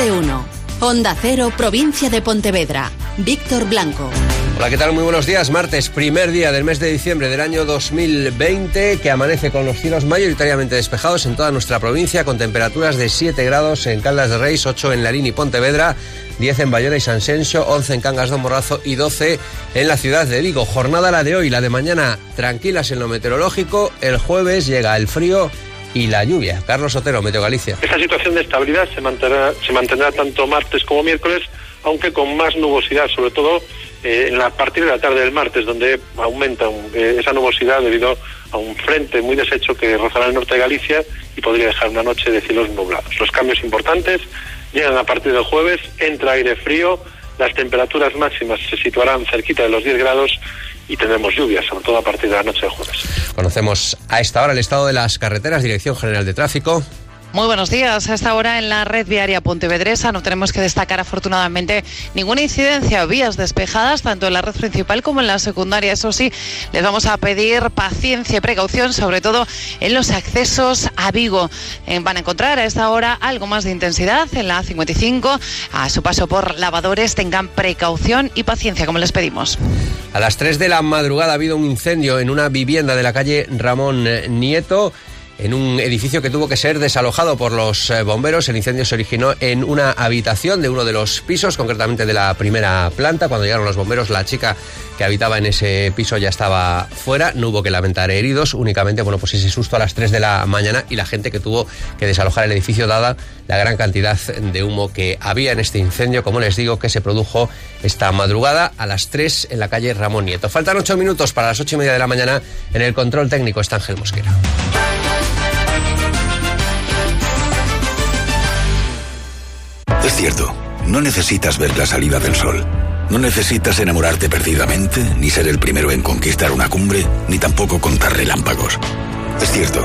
de uno. Onda Cero, provincia de Pontevedra. Víctor Blanco. Hola, ¿qué tal? Muy buenos días. Martes, primer día del mes de diciembre del año 2020, que amanece con los cielos mayoritariamente despejados en toda nuestra provincia, con temperaturas de 7 grados en Caldas de Reis, 8 en Larín y Pontevedra, 10 en Bayona y San Sensio, 11 en Cangas de Morrazo y 12 en la ciudad de Vigo. Jornada la de hoy, la de mañana, tranquilas en lo meteorológico. El jueves llega el frío y la lluvia. Carlos Otero, Meteo Galicia. Esta situación de estabilidad se mantendrá, se mantendrá tanto martes como miércoles, aunque con más nubosidad, sobre todo eh, en la, a partir de la tarde del martes, donde aumenta eh, esa nubosidad debido a un frente muy deshecho que rozará el norte de Galicia y podría dejar una noche de cielos nublados. Los cambios importantes llegan a partir del jueves, entra aire frío, las temperaturas máximas se situarán cerquita de los 10 grados y tendremos lluvias, sobre todo a partir de la noche de jueves. Conocemos a esta hora el estado de las carreteras, Dirección General de Tráfico. Muy buenos días. A esta hora en la red viaria Pontevedresa no tenemos que destacar afortunadamente ninguna incidencia, vías despejadas tanto en la red principal como en la secundaria. Eso sí, les vamos a pedir paciencia y precaución, sobre todo en los accesos a Vigo. Eh, van a encontrar a esta hora algo más de intensidad en la A55. A su paso por lavadores tengan precaución y paciencia, como les pedimos. A las 3 de la madrugada ha habido un incendio en una vivienda de la calle Ramón Nieto en un edificio que tuvo que ser desalojado por los eh, bomberos. El incendio se originó en una habitación de uno de los pisos, concretamente de la primera planta. Cuando llegaron los bomberos, la chica que habitaba en ese piso ya estaba fuera, no hubo que lamentar heridos, únicamente, bueno, pues ese susto a las 3 de la mañana y la gente que tuvo que desalojar el edificio dada la gran cantidad de humo que había en este incendio, como les digo, que se produjo esta madrugada a las 3 en la calle Ramón Nieto. Faltan 8 minutos para las 8 y media de la mañana. En el control técnico está Ángel Mosquera. Es cierto, no necesitas ver la salida del sol. No necesitas enamorarte perdidamente, ni ser el primero en conquistar una cumbre, ni tampoco contar relámpagos. Es cierto,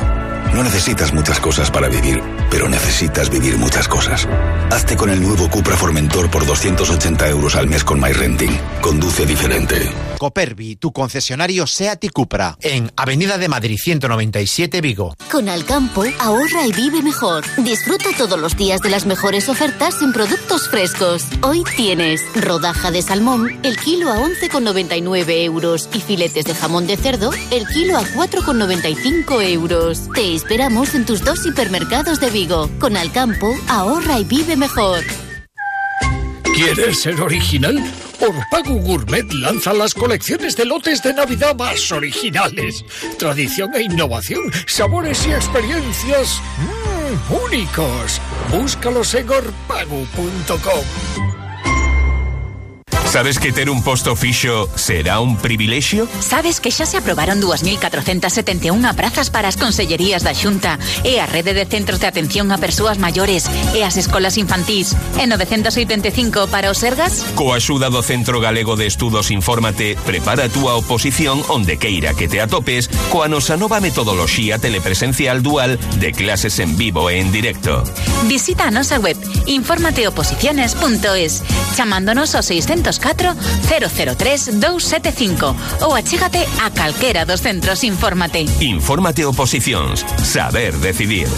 no necesitas muchas cosas para vivir, pero necesitas vivir muchas cosas. Hazte con el nuevo Cupra Formentor por 280 euros al mes con MyRenting. Conduce diferente. Copervi, tu concesionario SEAT y Cupra, en Avenida de Madrid 197 Vigo. Con Alcampo, ahorra y vive mejor. Disfruta todos los días de las mejores ofertas en productos frescos. Hoy tienes rodaja de salmón, el kilo a 11,99 euros y filetes de jamón de cerdo, el kilo a 4,95 euros. Te esperamos en tus dos hipermercados de Vigo. Con Alcampo, ahorra y vive mejor. ¿Quieres ser original? Orpago Gourmet lanza las colecciones de lotes de Navidad más originales. Tradición e innovación, sabores y experiencias mm, únicos. Búscalos en orpago.com. Sabes que ter un posto fixo será un privilexio? Sabes que xa se aprobaron 2.471 prazas para as consellerías da Xunta e a rede de centros de atención a persoas maiores e as escolas infantís e 985 para os sergas? Coa axuda do Centro Galego de Estudos Infórmate, prepara a túa oposición onde queira que te atopes coa nosa nova metodoloxía telepresencial dual de clases en vivo e en directo. Visita a nosa web informateoposiciones.es chamándonos ao 94 003 275 ou achégate a calquera dos centros Infórmate. Infórmate oposicións. Saber decidir.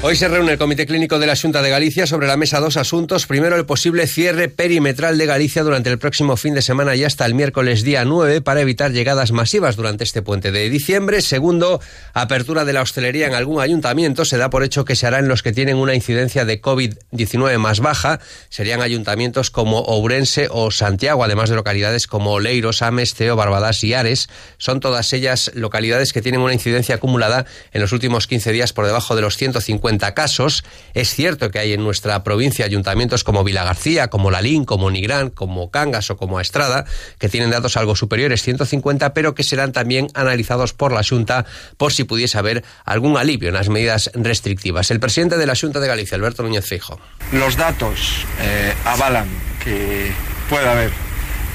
Hoy se reúne el Comité Clínico de la Junta de Galicia sobre la mesa dos asuntos. Primero, el posible cierre perimetral de Galicia durante el próximo fin de semana y hasta el miércoles día 9 para evitar llegadas masivas durante este puente de diciembre. Segundo, apertura de la hostelería en algún ayuntamiento. Se da por hecho que se hará en los que tienen una incidencia de COVID-19 más baja. Serían ayuntamientos como Ourense o Santiago, además de localidades como Oleiros, Ames, Ceo, Barbadas y Ares. Son todas ellas localidades que tienen una incidencia acumulada en los últimos 15 días por debajo de los 150 casos. Es cierto que hay en nuestra provincia ayuntamientos como Vilagarcía, como Lalín, como Nigrán, como Cangas o como Estrada, que tienen datos algo superiores, 150, pero que serán también analizados por la Junta por si pudiese haber algún alivio en las medidas restrictivas. El presidente de la Junta de Galicia, Alberto Núñez Fijo. Los datos eh, avalan que puede haber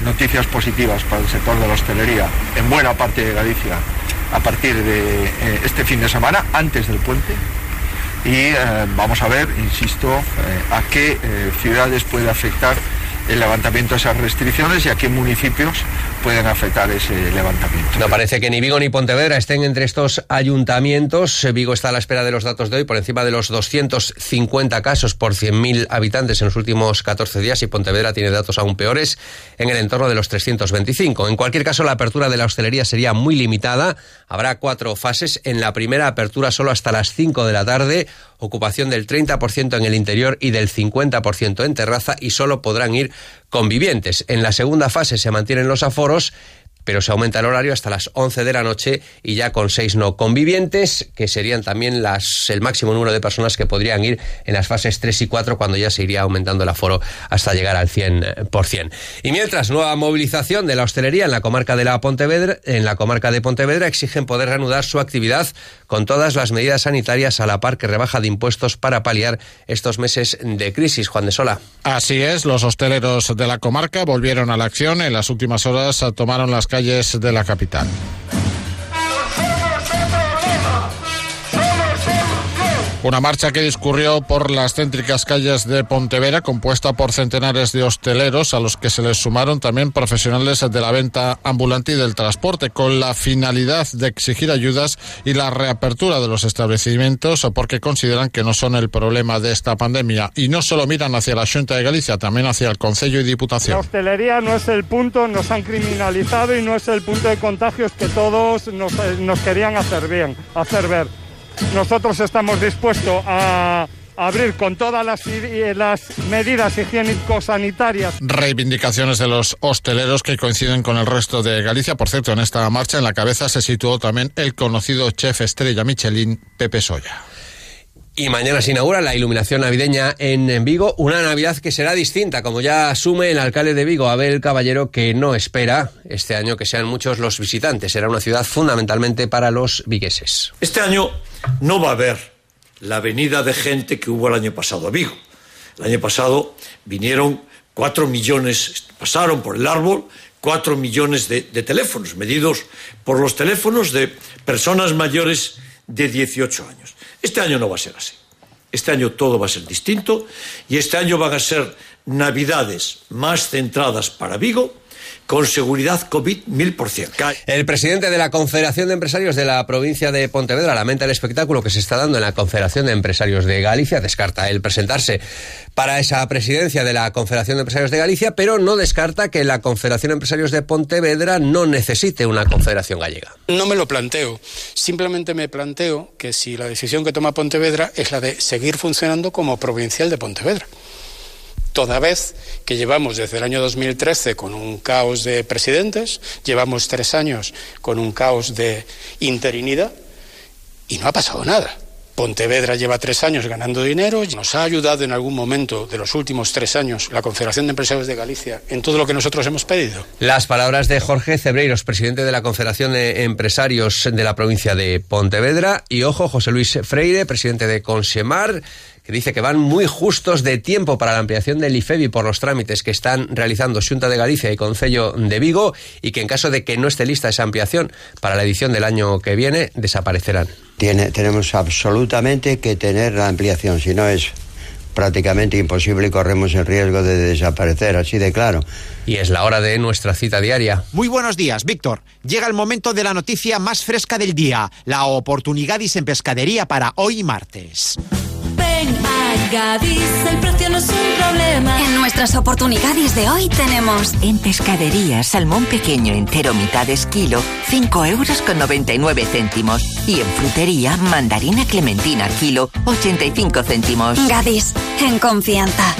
noticias positivas para el sector de la hostelería en buena parte de Galicia a partir de eh, este fin de semana, antes del puente, y eh, vamos a ver, insisto, eh, a qué eh, ciudades puede afectar el levantamiento de esas restricciones y a qué municipios pueden afectar ese levantamiento. No parece que ni Vigo ni Pontevedra estén entre estos ayuntamientos. Vigo está a la espera de los datos de hoy por encima de los 250 casos por 100.000 habitantes en los últimos 14 días y Pontevedra tiene datos aún peores en el entorno de los 325. En cualquier caso, la apertura de la hostelería sería muy limitada. Habrá cuatro fases. En la primera apertura solo hasta las 5 de la tarde, ocupación del 30% en el interior y del 50% en terraza y solo podrán ir convivientes. En la segunda fase se mantienen los aforos pero se aumenta el horario hasta las 11 de la noche y ya con seis no convivientes, que serían también las, el máximo número de personas que podrían ir en las fases 3 y 4 cuando ya se iría aumentando el aforo hasta llegar al 100%. Y mientras, nueva movilización de la hostelería en la comarca de la Pontevedra, en la comarca de Pontevedra exigen poder reanudar su actividad con todas las medidas sanitarias a la par que rebaja de impuestos para paliar estos meses de crisis. Juan de Sola. Así es, los hosteleros de la comarca volvieron a la acción. En las últimas horas tomaron las calles de la capital. Una marcha que discurrió por las céntricas calles de Pontevedra, compuesta por centenares de hosteleros, a los que se les sumaron también profesionales de la venta ambulante y del transporte, con la finalidad de exigir ayudas y la reapertura de los establecimientos, porque consideran que no son el problema de esta pandemia. Y no solo miran hacia la Junta de Galicia, también hacia el Consejo y Diputación. La hostelería no es el punto, nos han criminalizado y no es el punto de contagios que todos nos, nos querían hacer bien, hacer ver. Nosotros estamos dispuestos a abrir con todas las, las medidas higiénico-sanitarias. Reivindicaciones de los hosteleros que coinciden con el resto de Galicia. Por cierto, en esta marcha en la cabeza se situó también el conocido chef estrella Michelin, Pepe Soya. Y mañana se inaugura la iluminación navideña en Vigo, una Navidad que será distinta, como ya asume el alcalde de Vigo, Abel Caballero, que no espera este año que sean muchos los visitantes. Será una ciudad fundamentalmente para los vigueses. Este año no va a haber la venida de gente que hubo el año pasado a Vigo. El año pasado vinieron cuatro millones, pasaron por el árbol cuatro millones de, de teléfonos, medidos por los teléfonos de personas mayores de 18 años. Este año no va a ser así. Este año todo va a ser distinto y este año van a ser navidades más centradas para Vigo con seguridad COVID mil por cien. El presidente de la Confederación de Empresarios de la provincia de Pontevedra lamenta el espectáculo que se está dando en la Confederación de Empresarios de Galicia. Descarta el presentarse para esa presidencia de la Confederación de Empresarios de Galicia, pero no descarta que la Confederación de Empresarios de Pontevedra no necesite una confederación gallega. No me lo planteo. Simplemente me planteo que si la decisión que toma Pontevedra es la de seguir funcionando como provincial de Pontevedra toda vez que llevamos desde el año 2013 con un caos de presidentes, llevamos tres años con un caos de interinidad y no ha pasado nada. Pontevedra lleva tres años ganando dinero, nos ha ayudado en algún momento de los últimos tres años la Confederación de Empresarios de Galicia en todo lo que nosotros hemos pedido. Las palabras de Jorge Cebreiros, presidente de la Confederación de Empresarios de la provincia de Pontevedra, y ojo, José Luis Freire, presidente de Consemar que dice que van muy justos de tiempo para la ampliación del IFEBI por los trámites que están realizando Xunta de Galicia y Concello de Vigo y que en caso de que no esté lista esa ampliación para la edición del año que viene, desaparecerán. Tiene, tenemos absolutamente que tener la ampliación, si no es prácticamente imposible y corremos el riesgo de desaparecer, así de claro. Y es la hora de nuestra cita diaria. Muy buenos días, Víctor. Llega el momento de la noticia más fresca del día, la oportunidad en pescadería para hoy martes. Gadis, el precio no es un problema. En nuestras oportunidades de hoy tenemos en pescadería salmón pequeño entero mitad de kilo, 5 euros con 99 céntimos. Y en frutería mandarina clementina kilo, 85 céntimos. Gadis, en confianza.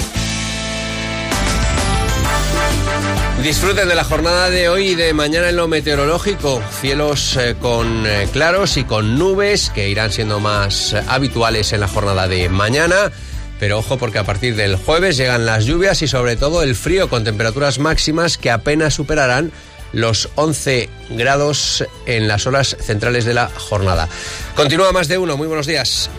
Disfruten de la jornada de hoy y de mañana en lo meteorológico. Cielos eh, con eh, claros y con nubes que irán siendo más eh, habituales en la jornada de mañana. Pero ojo porque a partir del jueves llegan las lluvias y sobre todo el frío con temperaturas máximas que apenas superarán los 11 grados en las horas centrales de la jornada. Continúa más de uno. Muy buenos días.